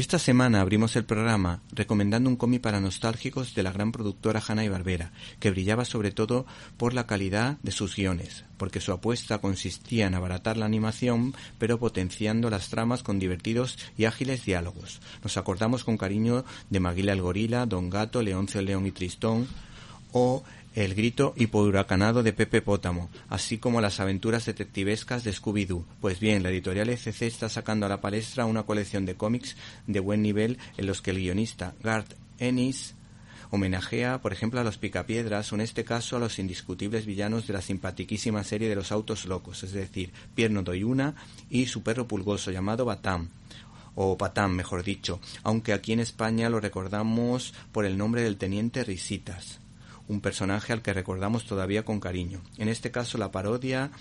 Esta semana abrimos el programa recomendando un cómic para nostálgicos de la gran productora Hanna y Barbera, que brillaba sobre todo por la calidad de sus guiones, porque su apuesta consistía en abaratar la animación, pero potenciando las tramas con divertidos y ágiles diálogos. Nos acordamos con cariño de Maguila el Gorila, Don Gato, Leoncio el León y Tristón, o el grito hipurracanado de Pepe Pótamo, así como las aventuras detectivescas de Scooby-Doo. Pues bien, la editorial ECC está sacando a la palestra una colección de cómics de buen nivel en los que el guionista Garth Ennis homenajea, por ejemplo, a los Picapiedras o en este caso a los indiscutibles villanos de la simpatiquísima serie de los autos locos, es decir, Pierno Doyuna y su perro pulgoso llamado Batam o Patán, mejor dicho, aunque aquí en España lo recordamos por el nombre del teniente Risitas un personaje al que recordamos todavía con cariño. En este caso la parodia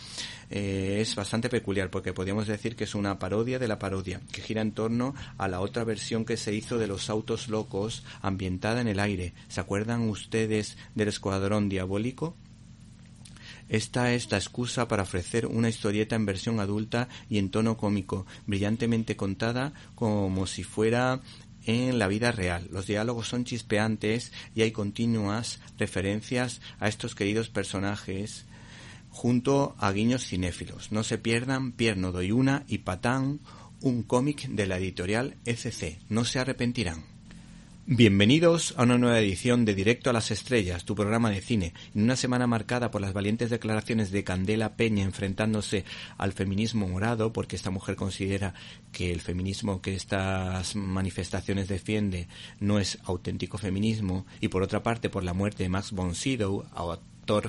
eh, es bastante peculiar porque podríamos decir que es una parodia de la parodia, que gira en torno a la otra versión que se hizo de los autos locos ambientada en el aire. ¿Se acuerdan ustedes del escuadrón diabólico? Esta es la excusa para ofrecer una historieta en versión adulta y en tono cómico, brillantemente contada como si fuera en la vida real. Los diálogos son chispeantes y hay continuas referencias a estos queridos personajes junto a guiños cinéfilos. No se pierdan Pierno Doy Una y Patán, un cómic de la editorial ECC. No se arrepentirán. Bienvenidos a una nueva edición de Directo a las Estrellas, tu programa de cine, en una semana marcada por las valientes declaraciones de Candela Peña enfrentándose al feminismo morado, porque esta mujer considera que el feminismo que estas manifestaciones defiende no es auténtico feminismo, y por otra parte por la muerte de Max von Sydow,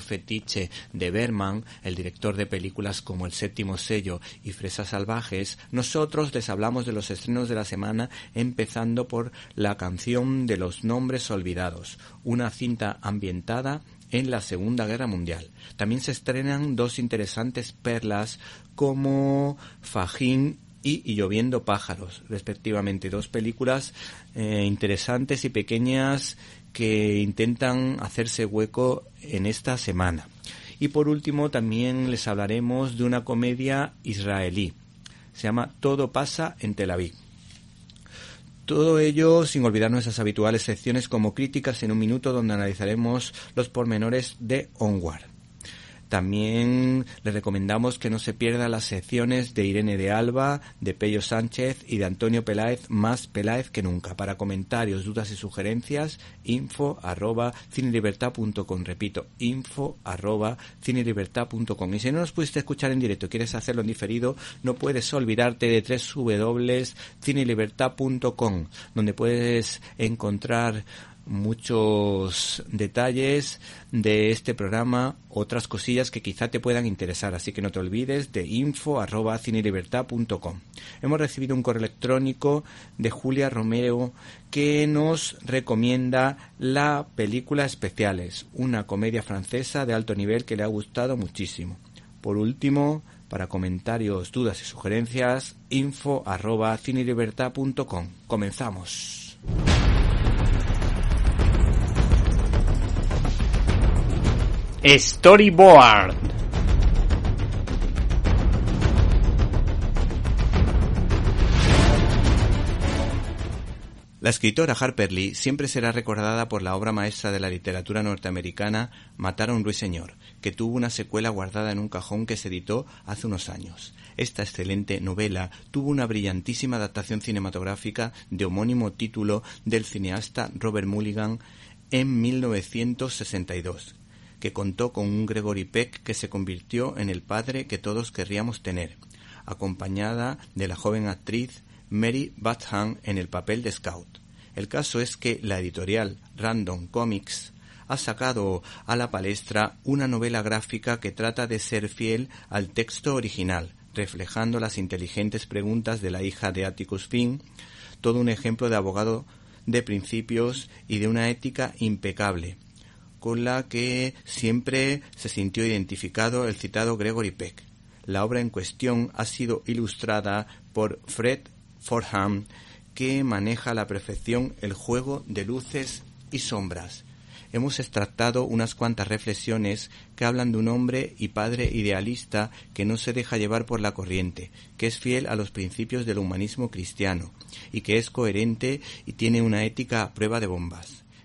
fetiche de Berman, el director de películas como El séptimo sello y Fresas salvajes, nosotros les hablamos de los estrenos de la semana empezando por La canción de los nombres olvidados, una cinta ambientada en la Segunda Guerra Mundial. También se estrenan dos interesantes perlas como Fajín y, Lloviendo pájaros, respectivamente, dos películas eh, interesantes y pequeñas que intentan hacerse hueco en esta semana. Y por último también les hablaremos de una comedia israelí. Se llama Todo pasa en Tel Aviv. Todo ello sin olvidar nuestras habituales secciones como críticas en un minuto donde analizaremos los pormenores de Onward. También le recomendamos que no se pierda las secciones de Irene de Alba, de Pello Sánchez y de Antonio Peláez, más Peláez que nunca. Para comentarios, dudas y sugerencias, info arroba cinelibertad.com. Repito, info arroba cinelibertad.com. Y si no nos pudiste escuchar en directo, quieres hacerlo en diferido, no puedes olvidarte de www.cinelibertad.com, donde puedes encontrar muchos detalles de este programa, otras cosillas que quizá te puedan interesar, así que no te olvides de info arroba Hemos recibido un correo electrónico de Julia Romero que nos recomienda la película Especiales, una comedia francesa de alto nivel que le ha gustado muchísimo. Por último, para comentarios, dudas y sugerencias, info arroba Comenzamos. Storyboard. La escritora Harper Lee siempre será recordada por la obra maestra de la literatura norteamericana Matar a un ruiseñor, que tuvo una secuela guardada en un cajón que se editó hace unos años. Esta excelente novela tuvo una brillantísima adaptación cinematográfica de homónimo título del cineasta Robert Mulligan en 1962, que contó con un Gregory Peck que se convirtió en el padre que todos querríamos tener, acompañada de la joven actriz Mary Batham en el papel de Scout. El caso es que la editorial Random Comics ha sacado a la palestra una novela gráfica que trata de ser fiel al texto original, reflejando las inteligentes preguntas de la hija de Atticus Finn, todo un ejemplo de abogado de principios y de una ética impecable, con la que siempre se sintió identificado el citado Gregory Peck. La obra en cuestión ha sido ilustrada por Fred Forham, que maneja a la perfección el juego de luces y sombras. Hemos extractado unas cuantas reflexiones que hablan de un hombre y padre idealista que no se deja llevar por la corriente, que es fiel a los principios del humanismo cristiano y que es coherente y tiene una ética a prueba de bombas.